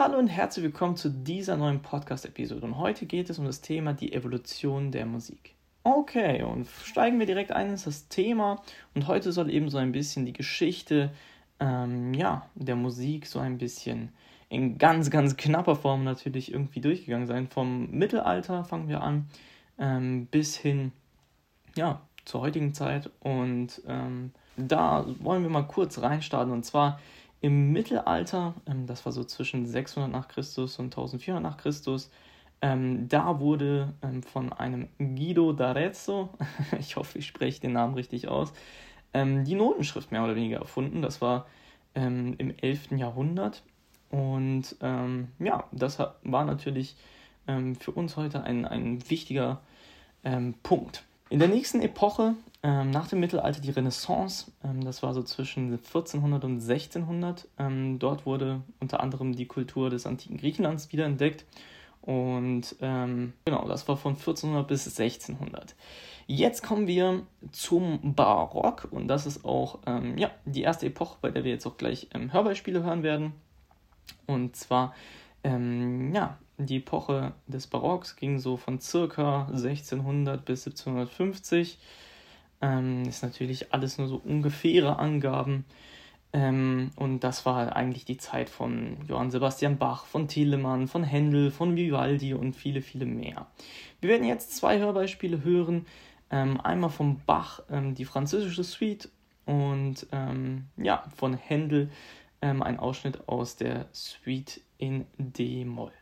Hallo und herzlich willkommen zu dieser neuen Podcast-Episode. Und heute geht es um das Thema die Evolution der Musik. Okay, und steigen wir direkt ein in das Thema. Und heute soll eben so ein bisschen die Geschichte ähm, ja, der Musik so ein bisschen in ganz, ganz knapper Form natürlich irgendwie durchgegangen sein. Vom Mittelalter fangen wir an ähm, bis hin ja, zur heutigen Zeit. Und ähm, da wollen wir mal kurz reinstarten. Und zwar im Mittelalter, ähm, das war so zwischen 600 nach Christus und 1400 nach Christus, ähm, da wurde ähm, von einem Guido d'Arezzo, ich hoffe, ich spreche den Namen richtig aus, die Notenschrift mehr oder weniger erfunden. Das war im 11. Jahrhundert. Und ja, das war natürlich für uns heute ein, ein wichtiger Punkt. In der nächsten Epoche, ähm, nach dem Mittelalter, die Renaissance, ähm, das war so zwischen 1400 und 1600. Ähm, dort wurde unter anderem die Kultur des antiken Griechenlands wiederentdeckt. Und ähm, genau, das war von 1400 bis 1600. Jetzt kommen wir zum Barock und das ist auch ähm, ja, die erste Epoche, bei der wir jetzt auch gleich ähm, Hörbeispiele hören werden. Und zwar ja, die Epoche des Barocks ging so von circa 1600 bis 1750. Ähm, ist natürlich alles nur so ungefähre Angaben. Ähm, und das war eigentlich die Zeit von Johann Sebastian Bach, von Telemann, von Händel, von Vivaldi und viele, viele mehr. Wir werden jetzt zwei Hörbeispiele hören. Ähm, einmal von Bach ähm, die französische Suite und ähm, ja, von Händel ähm, ein Ausschnitt aus der Suite in D-Moll.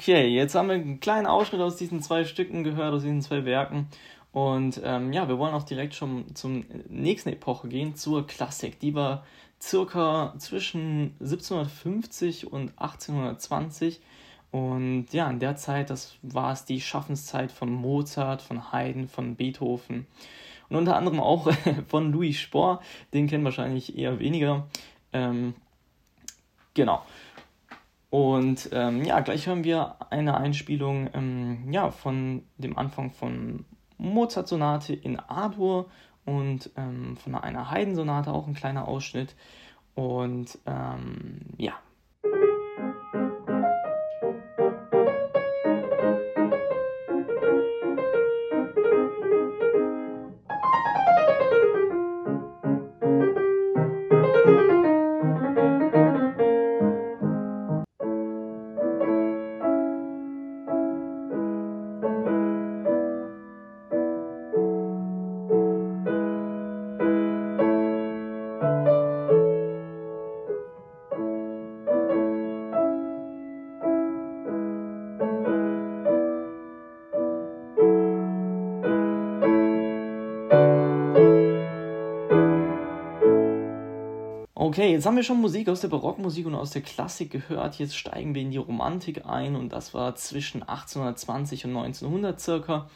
Okay, jetzt haben wir einen kleinen Ausschnitt aus diesen zwei Stücken gehört, aus diesen zwei Werken. Und ähm, ja, wir wollen auch direkt schon zum nächsten Epoche gehen, zur Klassik. Die war circa zwischen 1750 und 1820. Und ja, in der Zeit, das war es die Schaffenszeit von Mozart, von Haydn, von Beethoven und unter anderem auch von Louis Spohr. Den kennen wahrscheinlich eher weniger. Ähm, genau. Und ähm, ja, gleich hören wir eine Einspielung ähm, ja, von dem Anfang von Mozart-Sonate in A-Dur und ähm, von einer Haydn-Sonate auch ein kleiner Ausschnitt. Und ähm, ja, Okay, jetzt haben wir schon Musik aus der Barockmusik und aus der Klassik gehört. Jetzt steigen wir in die Romantik ein und das war zwischen 1820 und 1900 circa.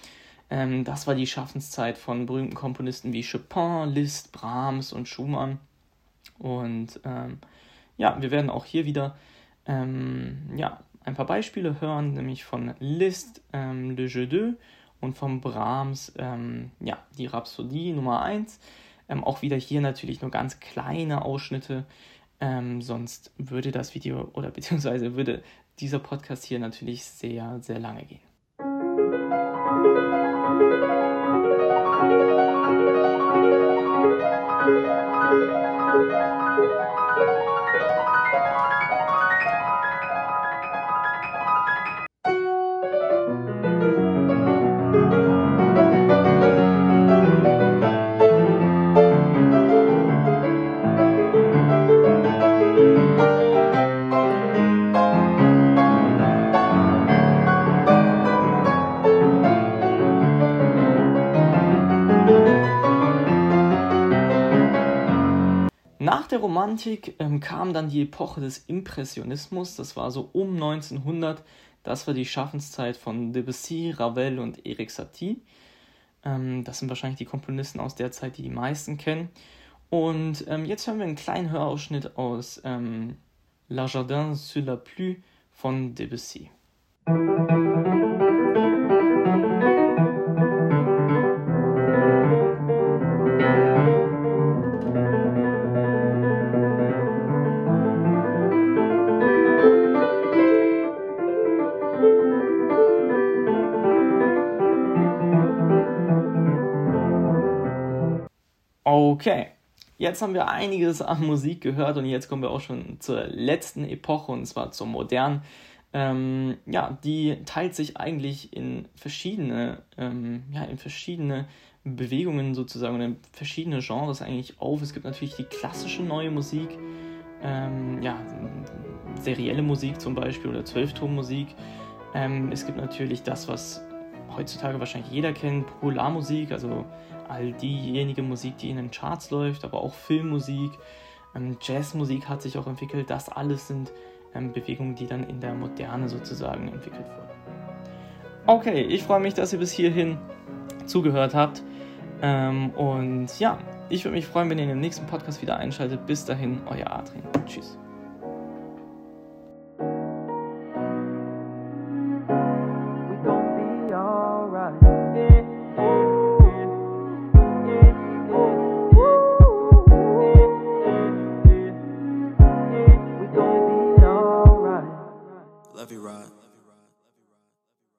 Ähm, das war die Schaffenszeit von berühmten Komponisten wie Chopin, Liszt, Brahms und Schumann. Und ähm, ja, wir werden auch hier wieder ähm, ja, ein paar Beispiele hören, nämlich von Liszt ähm, Le Jeu d'eux und von Brahms ähm, ja, die Rhapsodie Nummer 1. Ähm, auch wieder hier natürlich nur ganz kleine Ausschnitte, ähm, sonst würde das Video oder beziehungsweise würde dieser Podcast hier natürlich sehr, sehr lange gehen. Der Romantik ähm, kam dann die Epoche des Impressionismus, das war so um 1900, das war die Schaffenszeit von Debussy, Ravel und Erik Satie. Ähm, das sind wahrscheinlich die Komponisten aus der Zeit, die die meisten kennen. Und ähm, jetzt hören wir einen kleinen Hörausschnitt aus ähm, La Jardin sur la Pluie von Debussy. Okay, jetzt haben wir einiges an Musik gehört und jetzt kommen wir auch schon zur letzten Epoche und zwar zur modernen. Ähm, ja, die teilt sich eigentlich in verschiedene, ähm, ja, in verschiedene Bewegungen sozusagen, in verschiedene Genres eigentlich auf. Es gibt natürlich die klassische neue Musik, ähm, ja, serielle Musik zum Beispiel oder Zwölftonmusik. Ähm, es gibt natürlich das, was heutzutage wahrscheinlich jeder kennt, Popularmusik, also all diejenige Musik, die in den Charts läuft, aber auch Filmmusik, ähm, Jazzmusik hat sich auch entwickelt. Das alles sind ähm, Bewegungen, die dann in der Moderne sozusagen entwickelt wurden. Okay, ich freue mich, dass ihr bis hierhin zugehört habt. Ähm, und ja, ich würde mich freuen, wenn ihr in dem nächsten Podcast wieder einschaltet. Bis dahin, euer Adrian. Tschüss.